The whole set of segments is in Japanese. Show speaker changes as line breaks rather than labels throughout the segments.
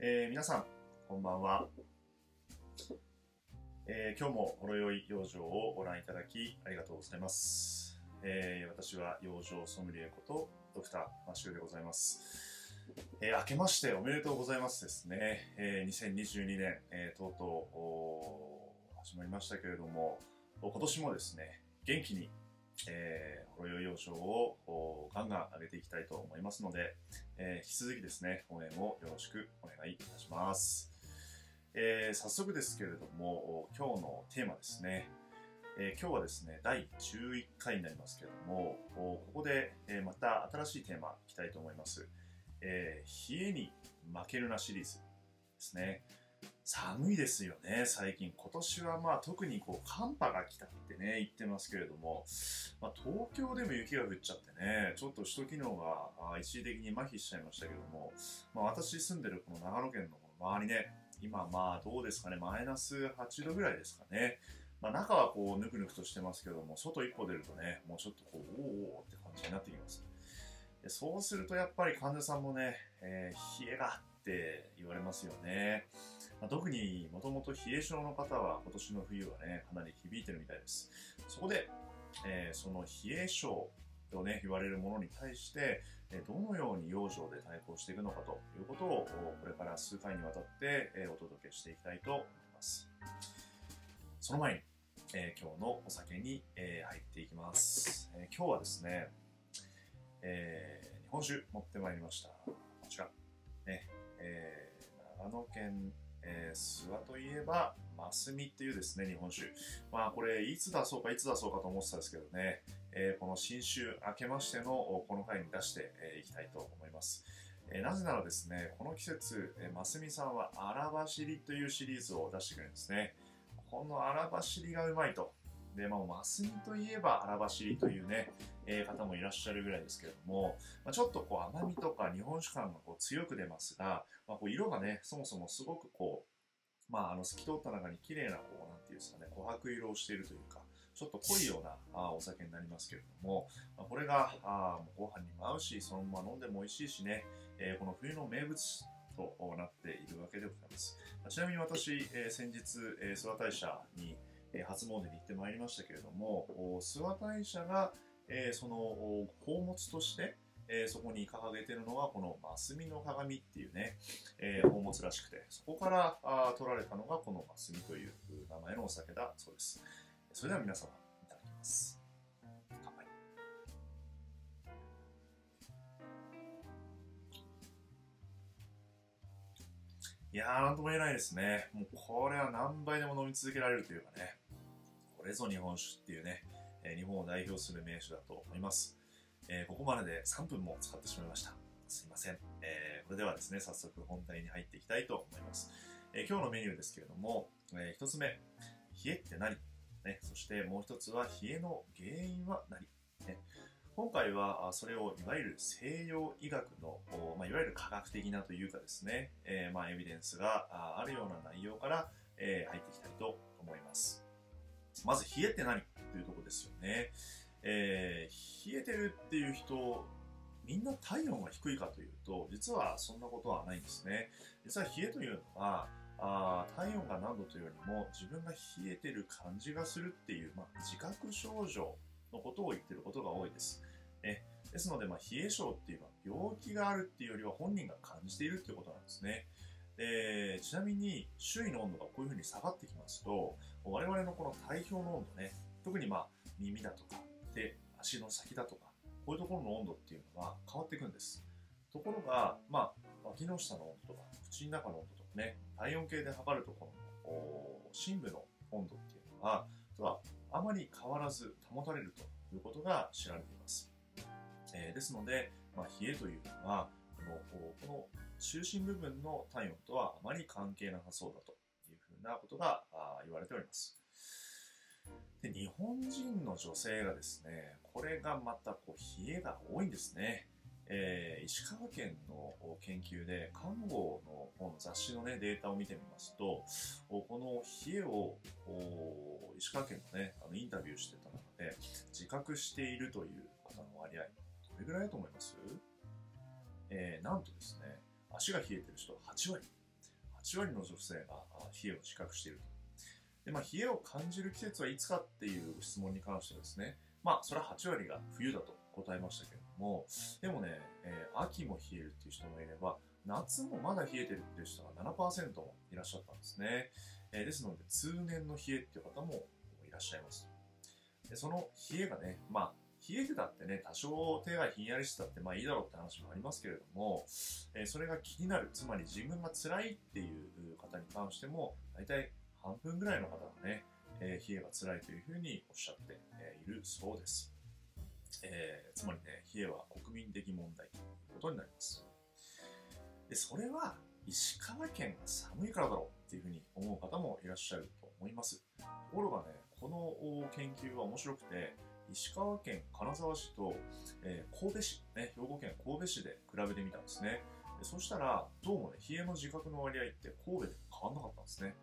えー皆さん、こんばんは。えー今日もほろ酔い養生をご覧いただきありがとうございます。えー私は養生ソムリエことドクターマシューでございます。えー明けましておめでとうございますですね。えー2022年、えーとうとうおー始まりましたけれども、今年もですね、元気に、えー、ほろ酔い養生をガンガン上げていきたいと思いますので、えー引き続きですね、応援をよろしくお願いいたします。えー早速ですけれども、今日のテーマですね。えー今日はですね、第11回になりますけれども、ここで、えーまた新しいテーマいきたいと思います。えー冷えに負けるなシリーズですね。寒いですよね、最近。今年はまあ特にこう寒波が来たってね、言ってますけれども、まあ、東京でも雪が降っちゃってね、ちょっと首都機能が一時的に麻痺しちゃいましたけども、まあ、私住んでるこの長野県のこの周りね、今まあどうですかね、マイナス8度ぐらいですかね。まあ、中はこうぬくぬくとしてますけども、外一歩出るとね、もうちょっとこう、おーおーって感じになってきます。でそうするとやっぱり患者さんもね、えー冷えがって言われますよね。まあ、特にもともと冷え性の方は今年の冬はね、かなり響いてるみたいです。そこで、えーその冷え性とね、言われるものに対して、どのように養生で対抗していくのかということを、これから数回にわたって、お届けしていきたいと思います。その前に、えー今日のお酒に、えー入っていきます。えー今日はですね、えー日本酒持ってまいりました。こちら。ね、え長野県、えー諏訪といえば、マスミっていうですね、日本酒。まあこれ、いつ出そうか、いつ出そうかと思ってたんですけどね、えーこの新酒明けましてのこの回に出してえいきたいと思います。えーなぜならですね、この季節、えー、マスミさんは荒走りというシリーズを出してくれるんですね。この荒走りがうまいと。で、まあ、マスミといえば荒走りというね、えー方もいらっしゃるぐらいですけれども、まあ、ちょっとこう甘みとか日本酒感がこう強く出ますが、まあ、こう色がね、そもそもすごくこう、まあ、あの透き通った中に綺麗なこう、なんていうんですかね、琥珀色をしているというか、ちょっと濃いようなあお酒になりますけれども、まあ、これがあーもうご飯にも合うし、そのまま飲んでも美味しいしね、えーこの冬の名物となっているわけでございます。まあちなみに私、えー先日、えー諏訪大社に、え初詣に行ってまいりましたけれども、諏訪大社が、えその宝物として、えそこに掲げているのがこのマスミの鏡っていうね、え宝物らしくて、そこからあ取られたのがこのマスミという名前のお酒だそうです。それでは皆様、いただきます。いやー、なんとも言えないですね。もうこれは何杯でも飲み続けられるというかね、これぞ日本酒っていうね、え日本を代表する名酒だと思います。えーここまでで3分も使ってしまいました。すいません。えーこれではですね、早速本題に入っていきたいと思います。えー今日のメニューですけれども、え1つ目、冷えって何？ね、そしてもう一つは冷えの原因は何、ね、今回はそれをいわゆる西洋医学の、まあ、いわゆる科学的なというかですね、えーまあ、エビデンスがあるような内容から、えー入っていきたいと思います。まず冷えって何というとこですよね。えー冷えてるっていう人、みんな体温が低いかというと、実はそんなことはないんですね。実は冷えというのは、あ体温が何度というよりも自分が冷えてる感じがするっていう、まあ、自覚症状のことを言ってることが多いです。ね、ですので、まあ、冷え症っていうのは病気があるっていうよりは本人が感じているっていうことなんですね。でちなみに周囲の温度がこういうふうに下がってきますと我々のこの体表の温度ね特にまあ耳だとか手足の先だとかこういうところの温度っていうのは変わっていくんです。ところが、まあ、脇の下の温度とか口の中の温度とかね体温計で測るところの深部の温度っていうのは実はあまり変わらず保たれるということが知られています、えーですので、まあ、冷えというのはこのこの中心部分の体温とはあまり関係なさそうだというふうなことがあ言われております。で日本人の女性がですねこれがまたこう冷えが多いんですね、えー石川県の研究で看護の方の雑誌の、ね、データを見てみますとこの冷えを石川県の,、ね、あのインタビューしてた中で自覚しているという方の割合れぐらいだと思います？えーなんとですね、足が冷えてる人は8割8割の女性が冷えを自覚していると。で、まあ、冷えを感じる季節はいつかっていう質問に関してはですね、まあ、それは8割が冬だと答えましたけれども、でもね、えー、秋も冷えるっていう人もいれば、夏もまだ冷えてるっていう人が7%もいらっしゃったんですね。えー、ですので、通年の冷えっていう方もいらっしゃいます。でその冷えがね、まあ、冷えてたってね、多少手がひんやりしてたってまあいいだろうって話もありますけれども、えー、それが気になる、つまり自分が辛いっていう方に関しても、大体半分ぐらいの方がね、えー、冷えが辛いというふうにおっしゃっているそうです。えー、つまりね、冷えは国民的問題ということになります。で、それは石川県が寒いからだろうっていうふうに思う方もいらっしゃると思います。ところがね、この研究は面白くて、石川県金沢市と、えー、神戸市、ね、兵庫県神戸市で比べてみたんですね。そしたら、どうもね、冷えの自覚の割合って神戸で変わんなかったんですね。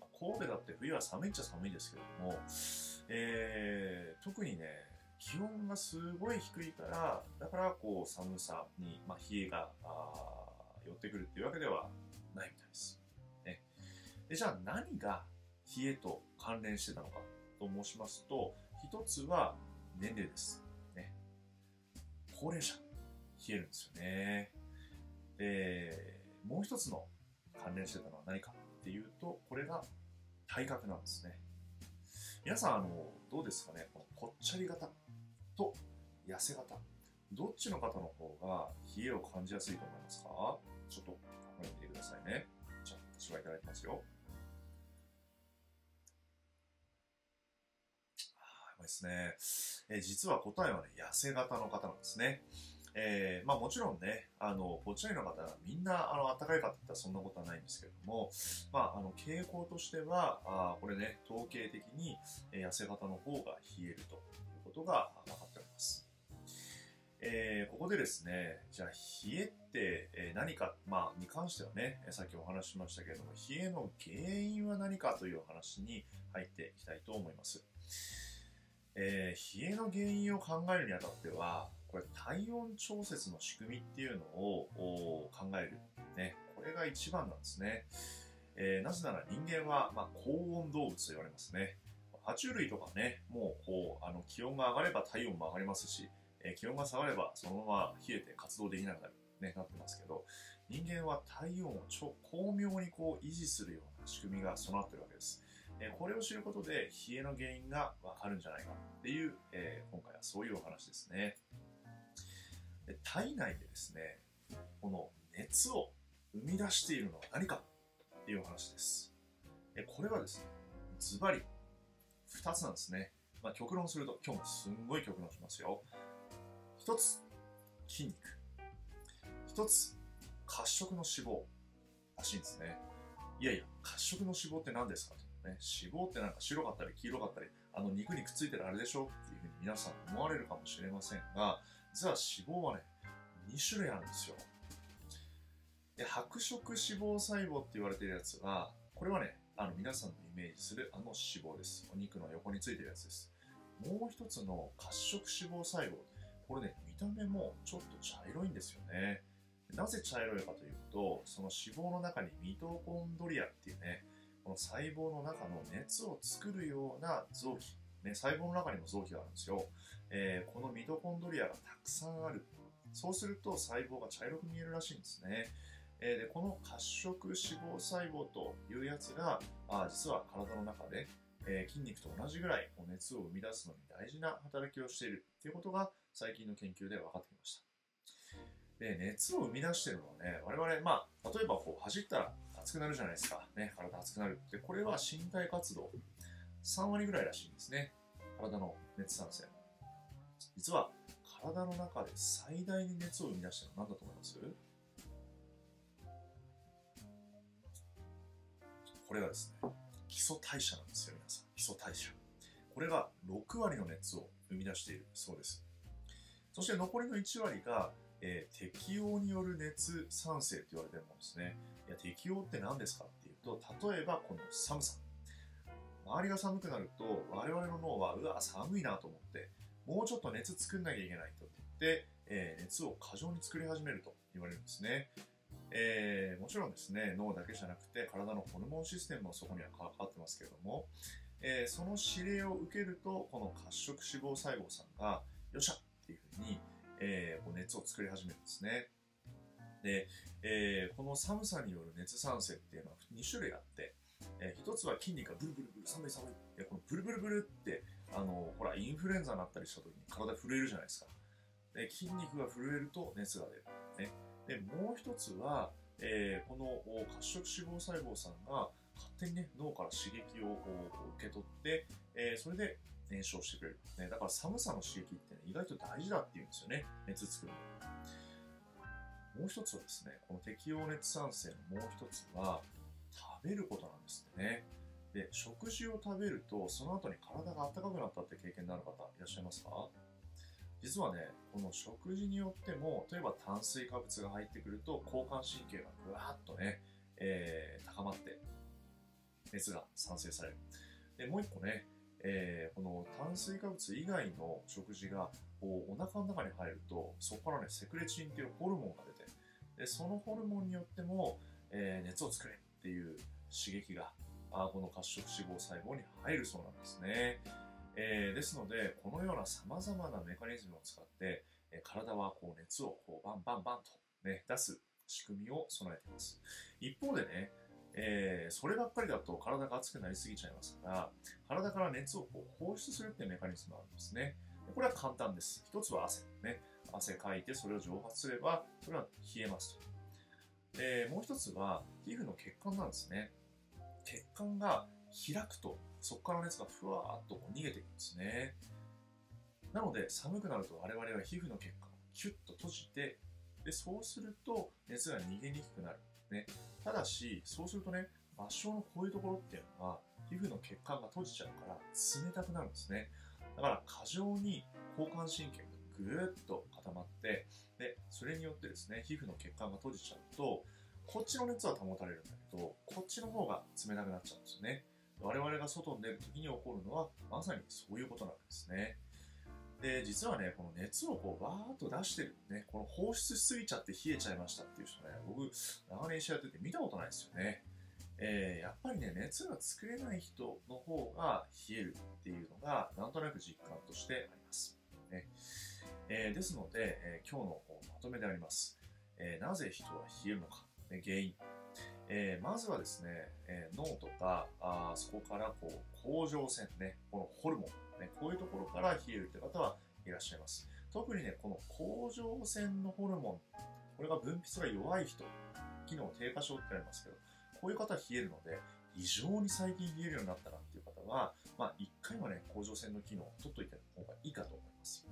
ま、神戸だって冬は寒いっちゃ寒いですけども、えー、特にね、気温がすごい低いから、だからこう寒さに、まあ、冷えが寄ってくるっていうわけではないみたいです。ね、でじゃあ何が冷えと関連してたのかと申しますと、一つは年齢です。ね。高齢者、冷えるんですよね。で、もう一つの関連してたのは何かっていうと、これが体格なんですね。皆さん、あの、どうですかね？このぽっちゃり型と痩せ型。どっちの方の方が冷えを感じやすいと思いますか？ちょっと考えてみてくださいね。じゃあ、私はいただきますよ。ですね、えー、実は答えはね、痩せ型の方なんですね。えー、まあもちろんね、あの、ぽっちゃりの方がみんな、あの、暖かいかって言ったらそんなことはないんですけれども、まあ、あの、傾向としては、あこれね、統計的に、えー、痩せ型の方が冷えるということが分かっております。えー、ここでですね、じゃあ、冷えって、え何か、まあ、に関してはね、さっきお話ししましたけれども、冷えの原因は何かというお話に入っていきたいと思います。えー、冷えの原因を考えるにあたっては、これ体温調節の仕組みっていうのを考える。ね、これが一番なんですね。えー、なぜなら人間は、まあ、高温動物と言われますね。爬虫類とかね、もうこうあの気温が上がれば体温も上がりますし、えー、気温が下がればそのまま冷えて活動できなくなる、ね、なってますけど、人間は体温を超巧妙にこう維持するような仕組みが備わってるわけです。えこれを知ることで冷えの原因がわかるんじゃないかっていう、え、今回はそういうお話ですね。で体内でですねこの熱を生み出しているのは何かっていうお話です。えこれはですねズバリ2つなんですね、まあ、極論すると今日もすんごい極論しますよ。1つ筋肉。1つ褐色の脂肪らしいんですね。いやいや褐色の脂肪って何ですかと。ね、脂肪ってなんか白かったり黄色かったり、あの肉にくっついてるあれでしょっていうふうに皆さん思われるかもしれませんが、実は脂肪はね、2種類あるんですよ。で、白色脂肪細胞って言われてるやつは、これはね、あの皆さんのイメージするあの脂肪です。お肉の横についてるやつです。もう一つの褐色脂肪細胞。これね、見た目もちょっと茶色いんですよね。なぜ茶色いかというと、その脂肪の中にミトコンドリアっていうね、この細胞の中の熱を作るような臓器、ね、細胞の中にも臓器があるんですよ、えー、このミトコンドリアがたくさんある。そうすると細胞が茶色く見えるらしいんですね、えー、でこの褐色脂肪細胞というやつがあ実は体の中で、えー、筋肉と同じぐらい熱を生み出すのに大事な働きをしているということが最近の研究で分かってきました。で熱を生み出しているのはね我々、まあ、例えばこう走ったら熱くなるじゃないですか。ね、体熱くなるって、これは身体活動3割ぐらいらしいんですね。体の熱産生。実は、体の中で最大に熱を生み出してるのは何だと思います？これがですね、基礎代謝なんですよ、皆さん。基礎代謝。これが6割の熱を生み出しているそうです。そして残りの1割が、えー、適応による熱産生と言われてるものですね。いや、適応って何ですかっていうと、例えばこの寒さ。周りが寒くなると、我々の脳は、うわ、寒いなと思って、もうちょっと熱作んなきゃいけないと言って、えー、熱を過剰に作り始めると言われるんですね。えー、もちろんですね、脳だけじゃなくて体のホルモンシステムもそこには関わってますけれども、えー、その指令を受けると、この褐色脂肪細胞さんが、よっしゃっていうふうに、えー、こう熱を作り始めるんですね。で、えー、この寒さによる熱産生っていうのは2種類あって、えー、1つは筋肉がブルブルブル、寒い寒い。で、このブルブルブルって、あの、ほら、インフルエンザになったりした時に体震えるじゃないですか。で、筋肉が震えると熱が出る。ね。で、もう1つは、えー、この褐色脂肪細胞さんが勝手にね、脳から刺激を受け取って、えー、それで燃焼してくれる。ね、だから寒さの刺激って、ね、意外と大事だっていうんですよね。熱作るの。もう一つはですね、この適応熱産生のもう一つは、食べることなんですね。で、食事を食べると、その後に体が温かくなったって経験のある方いらっしゃいますか？実はね、この食事によっても、例えば炭水化物が入ってくると、交感神経がぐわっとね、えー、高まって、熱が産生される。で、もう一個ね、えー、この炭水化物以外の食事がこうお腹の中に入ると、そこからね、セクレチンっていうホルモンが出て、でそのホルモンによっても、えー、熱を作れっていう刺激が、あこの褐色脂肪細胞に入るそうなんですね。えー、ですので、このような様々なメカニズムを使って、え体はこう熱をこうバンバンバンと、ね、出す仕組みを備えています。一方でね、えー、そればっかりだと体が熱くなりすぎちゃいますから、体から熱をこう放出するっていうメカニズムがあるんですね。これは簡単です。一つは汗。ね。汗かいてそれを蒸発すれば、それは冷えますと。えー、もう一つは皮膚の血管なんですね。血管が開くと、そこから熱がふわーっと逃げていくんですね。なので、寒くなると我々は皮膚の血管をキュッと閉じて、で、そうすると熱が逃げにくくなる。ね。ただし、そうするとね、場所のこういうところっていうのは、皮膚の血管が閉じちゃうから冷たくなるんですね。だから過剰に交感神経がぐーっと固まって、で、それによってですね、皮膚の血管が閉じちゃうと、こっちの熱は保たれるんだけど、こっちの方が冷たくなっちゃうんですよね。我々が外に出る時に起こるのは、まさにそういうことなんですね。で、実はね、この熱をこう、バーっと出してる、ね、この放出しすぎちゃって冷えちゃいましたっていう人ね、僕、長年一緒やってて見たことないですよね。えー、やっぱりね、熱が作れない人の方が冷えるっていうのが、なんとなく実感としてあります。ねえー、ですので、えー、今日のまとめであります。えなぜ人は冷えるのか、ね、原因。えまずはですね、え脳とか、あそこからこう、甲状腺ね、このホルモン、ね、こういうところから冷えるという方はいらっしゃいます。特にね、この甲状腺のホルモン、これが分泌が弱い人、機能低下症ってありますけど、こういう方は冷えるので、異常に最近冷えるようになったなっていう方は、まあ、1回はね、甲状腺の機能を取っといた方がいいかと思います。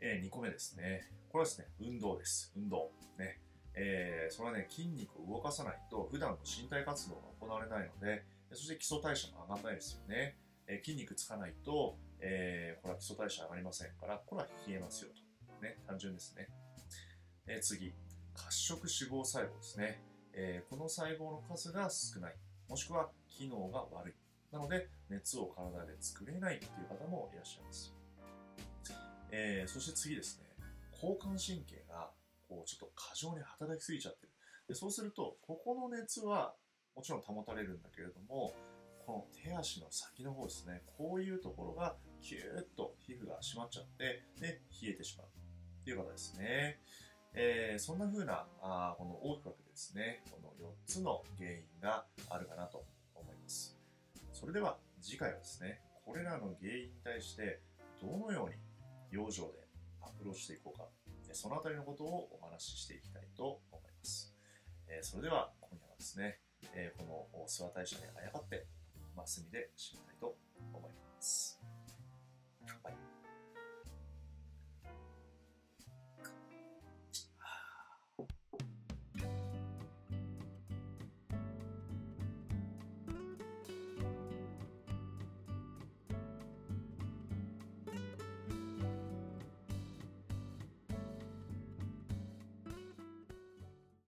えー、2個目ですね。これはですね、運動です。運動。ね。えー、それはね、筋肉を動かさないと、普段の身体活動が行われないので、そして基礎代謝も上がらないですよね。え、筋肉つかないと、えー、これ基礎代謝上がりませんから、これは冷えますよと。ね、単純ですね。えー、次、褐色脂肪細胞ですね、えー、この細胞の数が少ない。もしくは機能が悪い。なので、熱を体で作れないという方もいらっしゃいます。え、そして次ですね、交感神経がこうちょっと過剰に働きすぎちゃってる。でそうすると、ここの熱はもちろん保たれるんだけれども、この手足の先の方ですね、こういうところがキューッと皮膚が締まっちゃって、で、冷えてしまうっていう方ですね。えー、そんな風な、あこの大きく分けてですね、この4つの原因があるかなと思います。それでは次回はですね、これらの原因に対してどのように養生でアプローチしていこうか、そのあたりのことをお話ししていきたいと思います。えー、それでは今夜はですね、えー、この諏訪大社にあやかって、休みで締めたいと思います。乾杯